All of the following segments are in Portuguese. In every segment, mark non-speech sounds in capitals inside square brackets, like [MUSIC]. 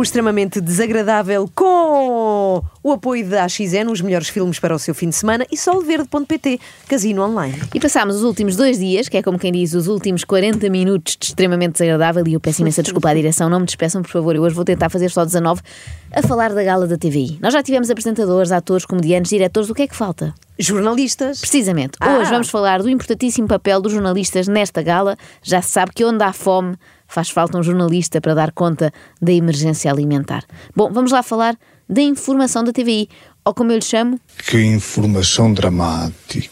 O extremamente desagradável com o apoio da AXN, os melhores filmes para o seu fim de semana e solverde.pt, casino online. E passámos os últimos dois dias, que é como quem diz, os últimos 40 minutos de extremamente desagradável, e eu peço imensa desculpa à direção, não me despeçam, por favor, eu hoje vou tentar fazer só 19, a falar da gala da TVI. Nós já tivemos apresentadores, atores, comediantes, diretores, o que é que falta? Jornalistas. Precisamente. Ah. Hoje vamos falar do importantíssimo papel dos jornalistas nesta gala. Já se sabe que onde há fome faz falta um jornalista para dar conta da emergência alimentar. Bom, vamos lá falar da informação da TVI, ou como eu lhe chamo, Que informação dramática.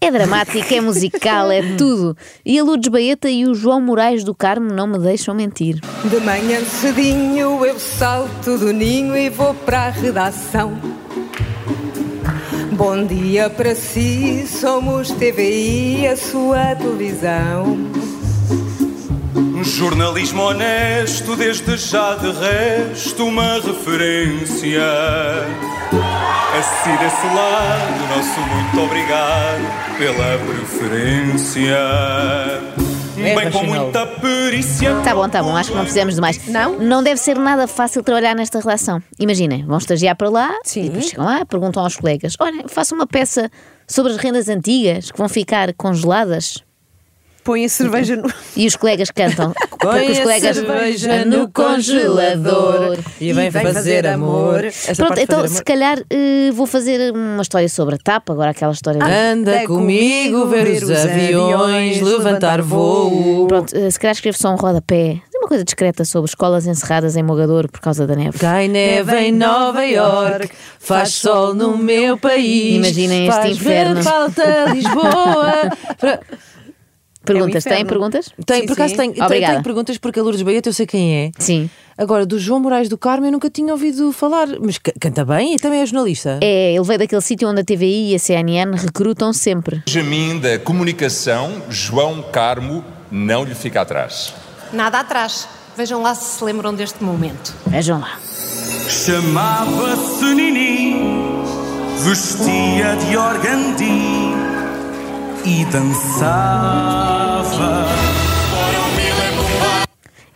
é dramática, é musical, é tudo. E a Lourdes Baeta e o João Moraes do Carmo não me deixam mentir. De manhã cedinho eu salto do ninho e vou para a redação. Bom dia para si, somos TVI, a sua televisão. Um jornalismo honesto, desde já de resto, uma referência. Assim desse lado, nosso muito obrigado pela preferência. Bem com muita perícia. Tá bom, tá bom, acho que não precisamos de mais. Não? Não deve ser nada fácil trabalhar nesta relação. Imaginem, vão estagiar para lá Sim. e depois chegam lá, perguntam aos colegas: olha, faço uma peça sobre as rendas antigas que vão ficar congeladas. Põe a cerveja no. E os colegas cantam. [LAUGHS] porque os a colegas cerveja no congelador e vem fazer amor. Essa Pronto, então fazer se amor. calhar eh, vou fazer uma história sobre a tapa, agora aquela história. de- Anda Anda comigo ver os aviões levantar voo. Pronto, eh, se calhar escrevo só um rodapé, uma coisa discreta sobre escolas encerradas em Mogador por causa da neve. Cai neve em Nova York, faz sol no meu país. Imaginem este faz inferno. ver falta Lisboa. [LAUGHS] Perguntas, têm inferno. perguntas? Tem, Sim, por acaso tenho, tenho, perguntas porque a Lourdes Baeta eu sei quem é. Sim. Agora, do João Moraes do Carmo eu nunca tinha ouvido falar, mas ca- canta bem e também é jornalista. É, ele veio daquele sítio onde a TVI e a CNN recrutam sempre. Benjamin da comunicação, João Carmo, não lhe fica atrás. Nada atrás. Vejam lá se se lembram deste momento. Vejam lá. Chamava-se Nini, vestia de organdi e dançava.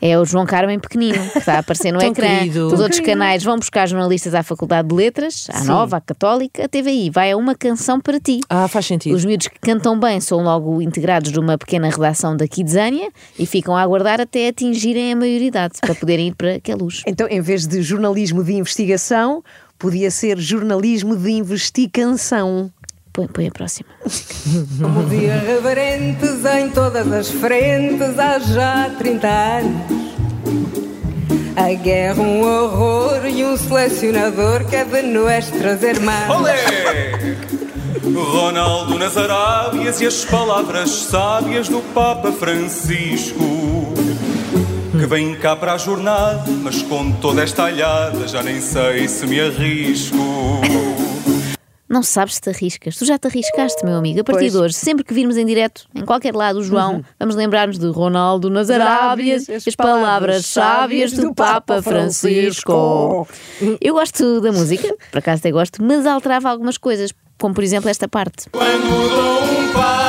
É o João Carmen pequenino, que está a aparecer no [LAUGHS] Tão ecrã. querido. Os Tão outros canais vão buscar jornalistas à Faculdade de Letras, à Sim. Nova, à Católica, a TVI. Vai a uma canção para ti. Ah, faz sentido. Os miúdos que cantam bem são logo integrados numa pequena redação da Kidzania e ficam a aguardar até atingirem a maioridade para poderem ir para aquela luz. [LAUGHS] Então, em vez de jornalismo de investigação, podia ser jornalismo de investigação. Põe, põe a próxima. Como irreverentes em todas as frentes há já 30 anos. A guerra, um horror e um selecionador que é de nuestras irmãs. Olé! Ronaldo nas Arábias e as palavras sábias do Papa Francisco. Que vem cá para a jornada, mas com toda esta alhada já nem sei se me arrisco. Não sabes se te arriscas. Tu já te arriscaste, meu amigo. A partir Pois. de hoje, sempre que virmos em direto, em qualquer lado, o João, vamos lembrar-nos de Ronaldo nas Arábias, Arábias, as palavras sábias do Papa Francisco. Eu gosto da música, por acaso até gosto, mas alterava algumas coisas, como por exemplo esta parte. Quando dou um passo,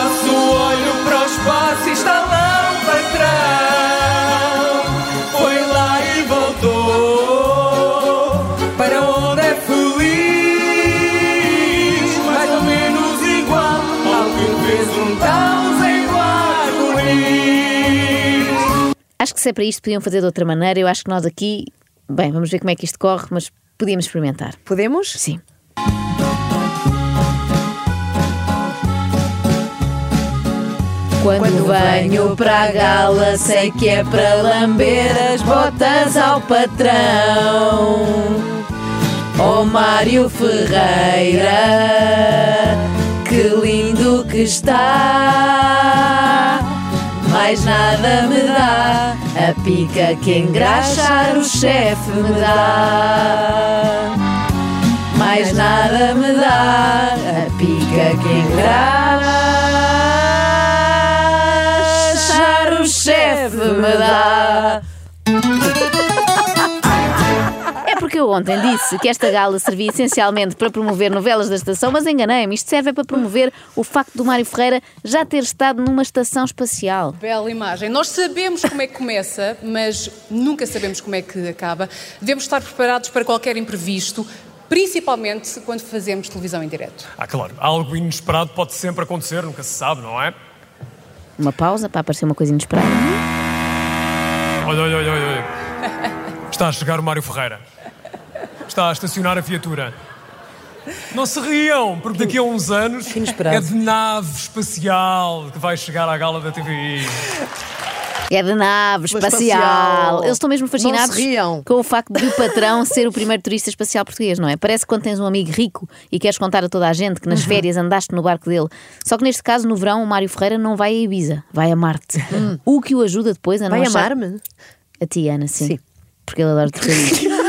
se é para isto podiam fazer de outra maneira. Eu acho que nós aqui, bem, vamos ver como é que isto corre, mas podíamos experimentar. Podemos? Sim. Quando venho para a gala, sei que é para lamber as botas ao patrão. Oh Mário Ferreira, que lindo que está. Mais nada me dá. A pica que engraxar o chefe me dá. Mais nada me dá. A pica que engraxar o chefe me dá. Porque eu ontem disse que esta gala servia essencialmente para promover novelas da estação, mas enganei-me. Isto serve é para promover o facto do Mário Ferreira já ter estado numa estação espacial. Bela imagem. Nós sabemos como é que começa, mas nunca sabemos como é que acaba. Devemos estar preparados para qualquer imprevisto, principalmente quando fazemos televisão em direto. Ah, claro, algo inesperado pode sempre acontecer, nunca se sabe, não é? Uma pausa para aparecer uma coisa inesperada. Olha, olha, olha, olha. olha. Está a chegar o Mário Ferreira. Está a estacionar a viatura. Não se riam, porque daqui a uns anos é de nave espacial que vai chegar à gala da TVI. É de nave espacial. espacial. Eles estão mesmo fascinados com o facto de o patrão [LAUGHS] ser o primeiro turista espacial português, não é? Parece que quando tens um amigo rico e queres contar a toda a gente que nas Uhum. férias andaste no barco dele. Só que neste caso, no verão, o Mário Ferreira não vai a Ibiza, vai a Marte. O que o ajuda depois a não Hum. Vai achar... amar-me? A ti, Ana, sim. Sim. Porque ele adora trocadilhos. [LAUGHS]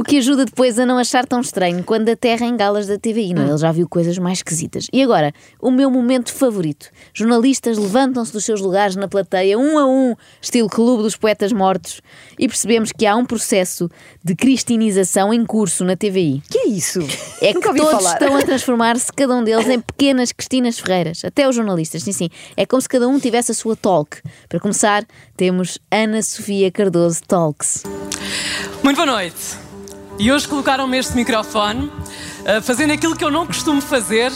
O que ajuda depois a não achar tão estranho quando aterra em galas da TVI, não é? Ele já viu coisas mais esquisitas. E agora, o meu momento favorito. Jornalistas levantam-se dos seus lugares na plateia, um a um, estilo Clube dos Poetas Mortos, e percebemos que há um processo de cristinização em curso na TVI. Que é isso? É [LAUGHS] que todos falar. estão a transformar-se, cada um deles, em pequenas Cristinas Ferreiras. Até os jornalistas, sim, sim. É como se cada um tivesse a sua talk. Para começar, temos Ana Sofia Cardoso Talks. Muito boa noite. E hoje colocaram-me este microfone, eh, fazendo aquilo que eu não costumo fazer,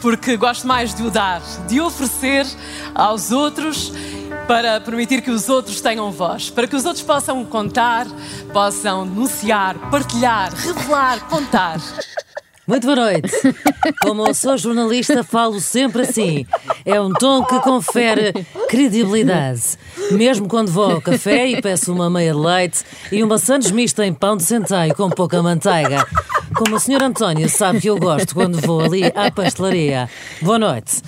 porque gosto mais de o dar, de oferecer aos outros para permitir que os outros tenham voz, para que os outros possam contar, possam denunciar, partilhar, revelar, contar. Muito boa noite. Como eu sou jornalista, falo sempre assim. É um tom que confere credibilidade. Mesmo quando vou ao café e peço uma meia de leite e uma sandes mista em pão de centeio com pouca manteiga. Como a senhora Antónia sabe que eu gosto quando vou ali à pastelaria. Boa noite.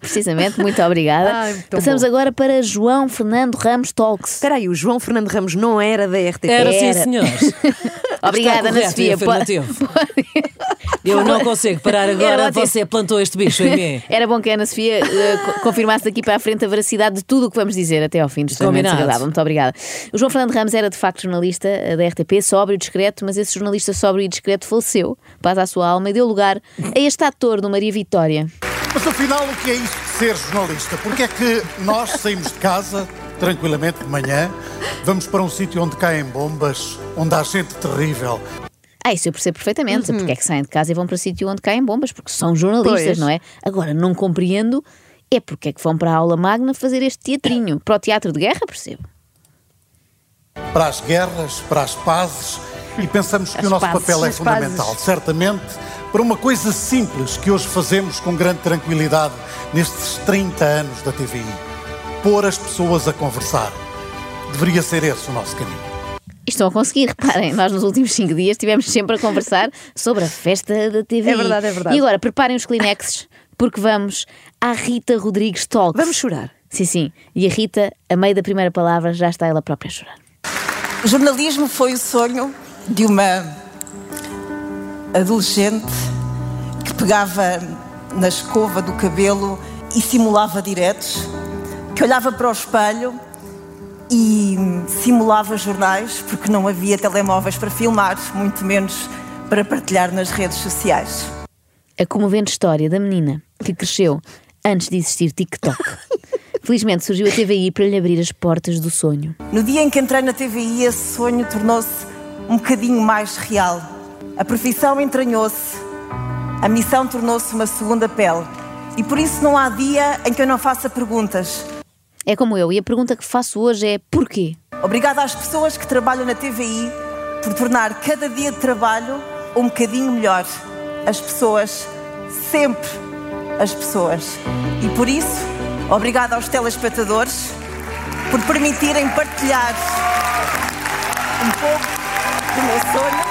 Precisamente, muito obrigada. Ai, Passamos bom. agora para João Fernando Ramos Talks. Espera aí, o João Fernando Ramos não era da RTP? Era sim, Era. senhores. [LAUGHS] Obrigada, Ana Sofia. e afirmativo. Eu não consigo parar agora, ótimo. você plantou este bicho em mim. [LAUGHS] Era bom que a Ana Sofia co- confirmasse daqui para a frente a veracidade de tudo o que vamos dizer até ao fim do desagradável. Muito obrigada. O João Fernando Ramos era de facto jornalista eh, da RTP, sóbrio e discreto, mas esse jornalista sóbrio e discreto faleceu, paz à sua alma, e deu lugar a este ator do Maria Vitória. Mas afinal, o que é isso de ser jornalista? Porque é que nós saímos de casa tranquilamente de manhã, vamos para um sítio onde caem bombas, onde há gente terrível. Ah, isso eu percebo perfeitamente. Porque é que saem de casa e vão para o sítio onde caem bombas? Porque são jornalistas, Pois. não é? Agora, não compreendo é porque é que vão para a aula magna fazer este teatrinho. Para o teatro de guerra, percebo. Para as guerras, para as pazes, e pensamos que As o nosso pazes, papel é fundamental. pazes. Certamente, para uma coisa simples que hoje fazemos com grande tranquilidade nestes 30 anos da TVI: pôr as pessoas a conversar. Deveria ser esse o nosso caminho. E estão a conseguir, reparem, nós nos últimos cinco dias estivemos sempre a conversar sobre a festa da TV. É verdade, é verdade. E agora, preparem os Kleenexes, porque vamos à Rita Rodrigues Talks. Vamos chorar. Sim, sim. E a Rita, a meio da primeira palavra, já está ela própria a chorar. O jornalismo foi o sonho de uma adolescente que pegava na escova do cabelo e simulava diretos, que olhava para o espelho e simulava jornais, porque não havia telemóveis para filmar, muito menos para partilhar nas redes sociais. A comovente história da menina que cresceu antes de existir TikTok. [LAUGHS] Felizmente surgiu a TVI para lhe abrir as portas do sonho. No dia em que entrei na TVI, esse sonho tornou-se um bocadinho mais real. A profissão entranhou-se, a missão tornou-se uma segunda pele. E por isso não há dia em que eu não faça perguntas. É como eu, e a pergunta que faço hoje é porquê? Obrigada às pessoas que trabalham na TVI por tornar cada dia de trabalho um bocadinho melhor. As pessoas, sempre as pessoas. E por isso, obrigada aos telespectadores por permitirem partilhar um pouco do meu sonho.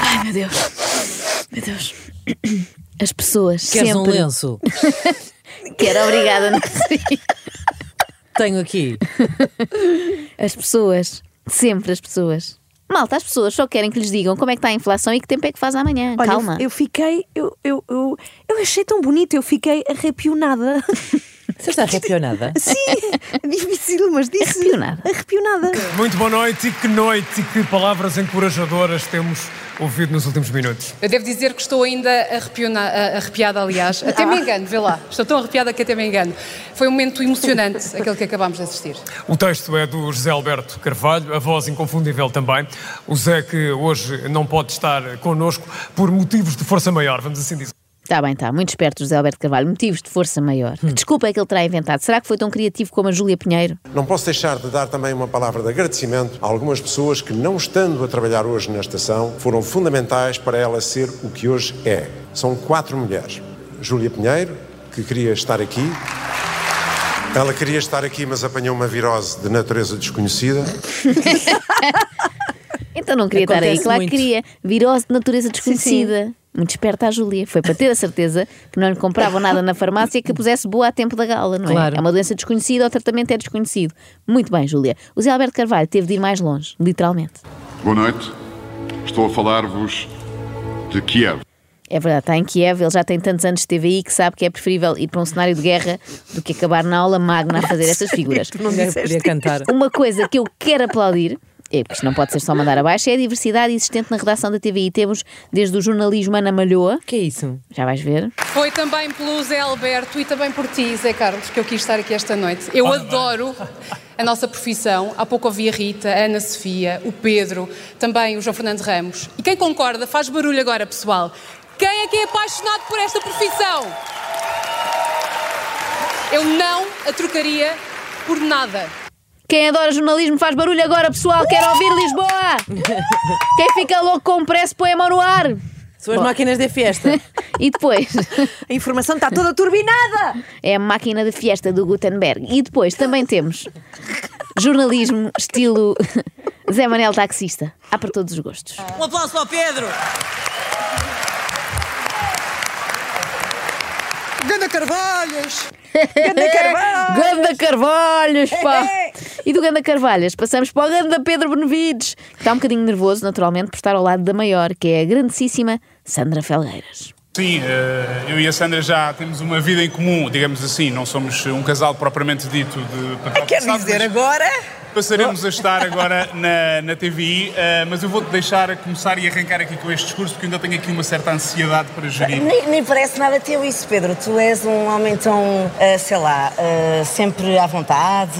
Ai meu Deus, meu Deus. As pessoas Queres sempre. um lenço? [LAUGHS] que era obrigada, não seria? Tenho aqui. [LAUGHS] As pessoas, sempre as pessoas. Malta, as pessoas só querem que lhes digam como é que está a inflação e que tempo é que faz amanhã. Olha, Calma. Eu, eu fiquei, eu, eu, eu, eu achei tão bonito, eu fiquei arrepionada. [LAUGHS] Você está arrepionada? [LAUGHS] Sim, difícil, mas disse. Arrepionada. Arrepionada. Muito boa noite e que noite e que palavras encorajadoras temos ouvido nos últimos minutos. Eu devo dizer que estou ainda arrepiada, aliás. [LAUGHS] Até me engano, vê lá. Estou tão arrepiada que até me engano. Foi um momento emocionante, [LAUGHS] aquele que acabámos de assistir. O texto é do José Alberto Carvalho, a voz inconfundível também. O Zé que hoje não pode estar connosco por motivos de força maior, vamos assim dizer. Está bem, está. Muito esperto, José Alberto Carvalho. Motivos de força maior. Hum. Que desculpa é que ele terá inventado? Será que foi tão criativo como a Júlia Pinheiro? Não posso deixar de dar também uma palavra de agradecimento a algumas pessoas que, não estando a trabalhar hoje na estação, foram fundamentais para ela ser o que hoje é. São quatro mulheres. Júlia Pinheiro, que queria estar aqui. Ela queria estar aqui, mas apanhou uma virose de natureza desconhecida. [LAUGHS] Então não queria estar aí. Acontece Claro muito. que queria. Virose de natureza desconhecida. Muito esperta a Júlia. Foi para ter a certeza que não lhe compravam nada na farmácia que a pusesse boa a tempo da gala, não é? Claro. É uma doença desconhecida, o tratamento é desconhecido. Muito bem, Júlia. O Zé Alberto Carvalho teve de ir mais longe, literalmente. Boa noite. Estou a falar-vos de Kiev. É verdade, está em Kiev, ele já tem tantos anos de TVI que sabe que é preferível ir para um cenário de guerra do que acabar na aula magna a fazer [LAUGHS] essas figuras. Não podia cantar. Uma coisa que eu quero aplaudir, é porque isto não pode ser só mandar abaixo, é a diversidade existente na redação da TVI. Temos desde o jornalismo Ana Malhoa. Que é isso? Já vais ver. Foi também pelo Zé Alberto e também por ti, Zé Carlos, que eu quis estar aqui esta noite. Eu adoro a nossa profissão. Há pouco ouvi a Rita, a Ana Sofia, o Pedro, também o João Fernando Ramos. E quem concorda, faz barulho agora, pessoal. Quem é que é apaixonado por esta profissão? Eu não a trocaria por nada. Quem adora jornalismo faz barulho agora, pessoal. Quero ouvir Lisboa. [LAUGHS] Quem fica louco com o press põe a mão no ar. São as Bom. máquinas de fiesta. [LAUGHS] E depois [LAUGHS] A informação está toda turbinada! é a máquina de fiesta do Gutenberg. E depois também temos jornalismo estilo Zé Manel Taxista. Há para todos os gostos. Um aplauso para o Pedro! Ganda Carvalhos! Ganda Carvalhos! Ganda Carvalhos, pá! E do Ganda Carvalhas passamos para o Ganda Pedro Benevides, que está um bocadinho nervoso, naturalmente, por estar ao lado da maior, que é a grandíssima Sandra Felgueiras. Sim, eh, eu e a Sandra já temos uma vida em comum, digamos assim, não somos um casal propriamente dito de Quer dizer, agora? Passaremos a estar agora na, na TVI, eh, mas eu vou-te deixar começar e arrancar aqui com este discurso, porque ainda tenho aqui uma certa ansiedade para gerir. Nem, nem parece nada teu isso, Pedro. Tu és um homem tão, ah, sei lá, ah, sempre à vontade.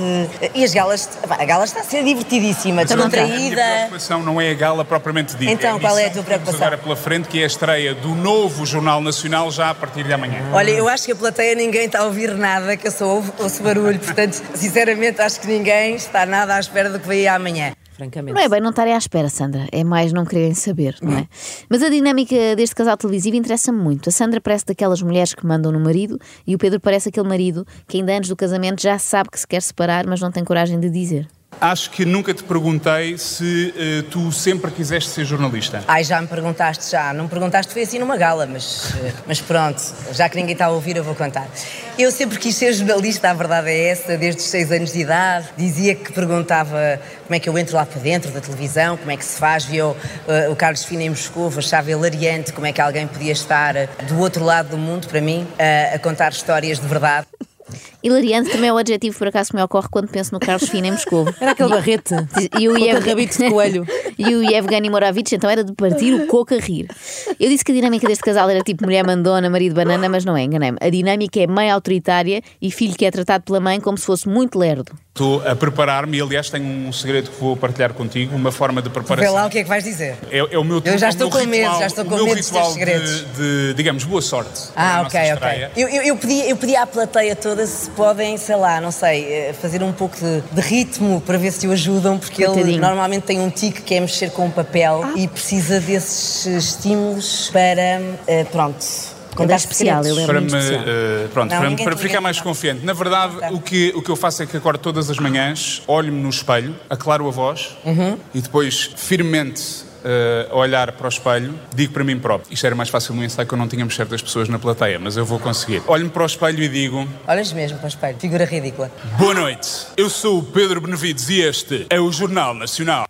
E as galas, a gala está a ser divertidíssima, Mas a minha preocupação não é a gala propriamente dita. Então, a qual é a tua preocupação? agora pela frente, que é a estreia do novo Jornal Nacional já a partir de amanhã. Olha, eu acho que a plateia ninguém está a ouvir nada, que eu só ouço, ouço barulho. Portanto, [LAUGHS] sinceramente, acho que ninguém está nada à espera do que vai amanhã. Francamente. Não é bem não estarem à espera, Sandra. É mais não quererem saber, não é? Mas a dinâmica deste casal televisivo interessa-me muito. A Sandra parece daquelas mulheres que mandam no marido e o Pedro parece aquele marido que ainda antes do casamento já sabe que se quer separar, mas não tem coragem de dizer. Acho que nunca te perguntei se eh, tu sempre quiseste ser jornalista. Ai, já me perguntaste, já. Não me perguntaste, foi assim numa gala, mas, eh, mas pronto, já que ninguém está a ouvir, eu vou contar. Eu sempre quis ser jornalista, a verdade é essa, desde os seis anos de idade. Dizia que perguntava como é que eu entro lá para dentro da televisão, como é que se faz. Viu eh, o Carlos Fina em Moscou, achava hilariante como é que alguém podia estar do outro lado do mundo, para mim, eh, a contar histórias de verdade. Hilariante também é o adjetivo, por acaso, que me ocorre quando penso no Carlos Fina em Moscou. Era aquele barrete E o rabito de coelho. [LAUGHS] e o Yevgeny Moravich, então era de partir o coco a rir. Eu disse que a dinâmica deste casal era tipo mulher mandona, marido banana, mas não é, enganei-me. A dinâmica é mãe autoritária e filho que é tratado pela mãe como se fosse muito lerdo. Estou a preparar-me e, aliás, tenho um segredo que vou partilhar contigo, uma forma de Vê preparação. lá o que é que vais dizer. É, é o meu Eu já estou com medo, ritual- já estou com medo dos teus segredos. De, de, digamos, boa sorte. Ah, ok, ok. Eu, eu, eu, pedi, eu pedi à plateia toda se podem, sei lá, não sei, eh, fazer um pouco de, de ritmo para ver se o ajudam, porque ele Coitadinho. normalmente tem um tique que é mexer com o papel e precisa desses eh, estímulos para, eh, pronto, especial, ele é para muito me, especial. eh, pronto, Não, para, ninguém para ficar mais não. confiante. Na verdade, o que, o que eu faço é que acordo todas as manhãs, olho-me no espelho, aclaro a voz Uhum. e depois firmemente a olhar para o espelho, digo para mim próprio. Isto era mais fácil no ensaio que eu não tínhamos certas pessoas na plateia, mas eu vou conseguir. Olho-me para o espelho e digo: Olhas mesmo para o espelho, figura ridícula. Boa noite, eu sou o Pedro Benevides e este é o Jornal Nacional.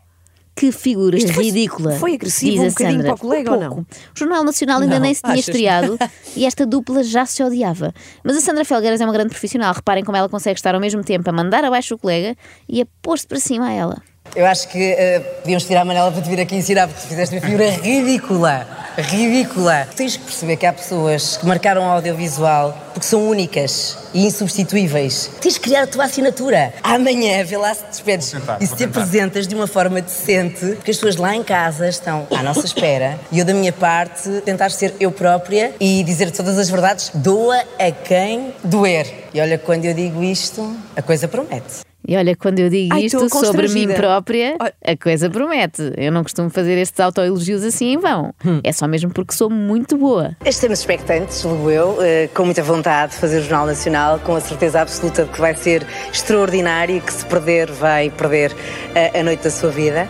Que figura Isto ridícula. foi agressivo diz um a bocadinho Sandra. para o colega, ou pouco. não? O Jornal Nacional ainda Não, nem se tinha achas? estreado [LAUGHS] e esta dupla já se odiava. Mas a Sandra Felgueiras é uma grande profissional. Reparem como ela consegue estar ao mesmo tempo a mandar abaixo o colega e a pôr-se para cima a ela. Eu acho que eh, podíamos tirar a Manela para te vir aqui ensinar, porque tu fizeste uma figura ridícula. Ridícula. Tens que perceber que há pessoas que marcaram o audiovisual porque são únicas e insubstituíveis. Tens que criar a tua assinatura. Amanhã, vê lá se te despedes tentar, e se te apresentas de uma forma decente, porque as pessoas lá em casa estão à nossa espera e eu, da minha parte, tentar ser eu própria e dizer todas as verdades, doa a quem doer. E olha, quando eu digo isto, a coisa promete. E olha, quando eu digo Ai, isto sobre mim própria, a coisa promete. Eu não costumo fazer estes autoelogios assim em vão. É só mesmo porque sou muito boa. Estamos expectantes, julgo eu, eh, com muita vontade de fazer o Jornal Nacional, com a certeza absoluta de que vai ser extraordinário e que se perder, vai perder eh, a noite da sua vida.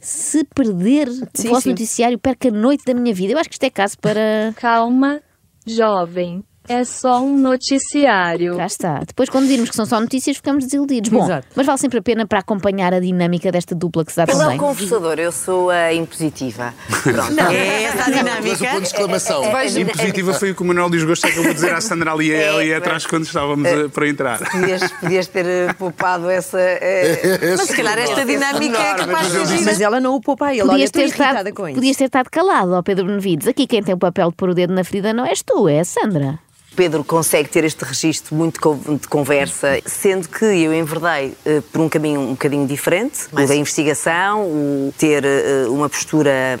Se perder Sim, o vosso sim. noticiário, perca a noite da minha vida. Eu acho que isto é caso para. Calma, jovem. É só um noticiário. Cá está. Depois, quando dirmos que são só notícias, ficamos desiludidos. Bom, Exato. mas vale sempre a pena para acompanhar a dinâmica desta dupla que se dá Ele é bem. o conversador, eu sou a impositiva. Pronto. Não. É essa a dinâmica. Mas o ponto de exclamação. É, é, é, Impositiva foi o que o Manuel Desgosto acabou de dizer à Sandra ali, É, ali atrás quando estávamos a- para entrar. Podias, podias ter eh, poupado essa. eh, mas se calhar esta dinâmica é capaz de gira. Mas ela não o poupa a ele. Olha, Podias estou ter, irritada estado, com isso. podias ter estado calado, ó Pedro Benevides. Aqui quem tem o papel de pôr o dedo na ferida não és tu, é a Sandra. Pedro consegue ter este registro muito de conversa, sendo que eu enverdei eh, por um caminho um bocadinho diferente, o da investigação, o ter eh, uma postura,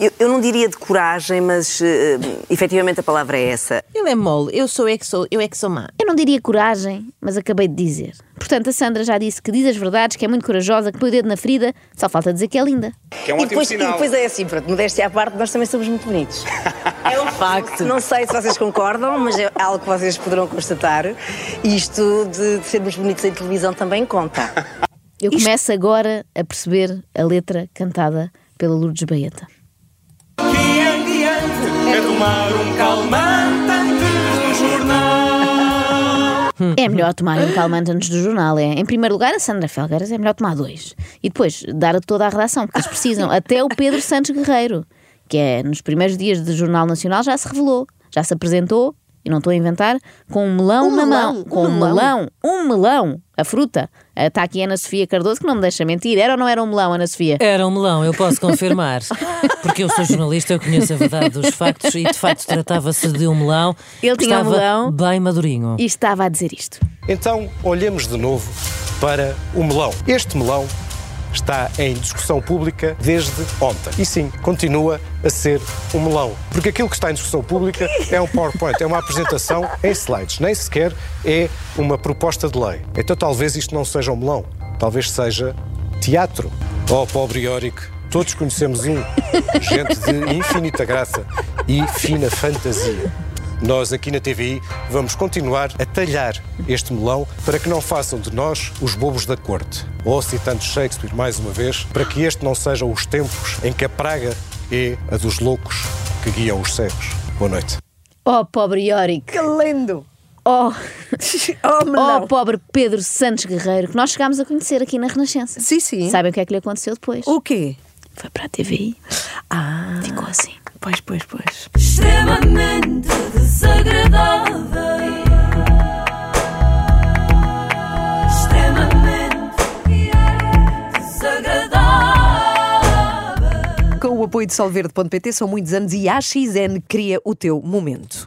eu, eu não diria de coragem, mas eh, efetivamente a palavra é essa. Ele é mole, eu sou é que sou, eu é que sou má. Eu não diria coragem, mas acabei de dizer. Portanto, a Sandra já disse que diz as verdades, que é muito corajosa, que põe o dedo na ferida, só falta dizer que é linda. Que é um e, ótimo depois, e depois é assim, pronto, modéstia à parte, nós também somos muito bonitos. [LAUGHS] É um facto. Não sei se vocês concordam, mas é algo que vocês poderão constatar. Isto de, de sermos bonitos em televisão também conta. [LAUGHS] Eu começo agora a perceber a letra cantada pela Lourdes Baeta. Que em diante é tomar um calmante É melhor tomar um calmante antes do jornal, é. Em primeiro lugar, a Sandra Felgueiras é melhor tomar dois. E depois dar a toda a redação, porque eles precisam. Até o Pedro Santos Guerreiro, que é nos primeiros dias do Jornal Nacional, já se revelou, já se apresentou, e não estou a inventar, com um melão Um na melão, mão. um Com um melão. melão, um melão, a fruta. Está aqui a Ana Sofia Cardoso, que não me deixa mentir. Era ou não era um melão, Ana Sofia? Era um melão, eu posso confirmar. [LAUGHS] Porque eu sou jornalista, eu conheço a verdade dos factos e de facto tratava-se de um melão Ele que tinha um estava melão. bem madurinho. E estava a dizer isto. Então, olhemos de novo para o melão. Este melão está em discussão pública desde ontem. E sim, continua a ser um melão. Porque aquilo que está em discussão pública é um PowerPoint, é uma apresentação em slides, nem sequer é uma proposta de lei. Então talvez isto não seja um melão, talvez seja teatro. Oh, pobre Iórico, todos conhecemos um. Gente de infinita graça e fina fantasia. Nós aqui na TVI vamos continuar a talhar este melão para que não façam de nós os bobos da corte. Ou citando Shakespeare mais uma vez, para que este não sejam os tempos em que a praga é a dos loucos que guiam os cegos. Boa noite. Oh, pobre Iórico. Que lindo! Oh, oh, oh, pobre Pedro Santos Guerreiro, que nós chegámos a conhecer aqui na Renascença. Sim, sim. Sabem o que é que lhe aconteceu depois? O quê? Foi para a TVI. Ah. Ficou assim. Pois, pois, pois. Extremamente desagradável. Extremamente desagradável. Com o apoio de solverde.pt são muitos anos e a AXN cria o teu momento.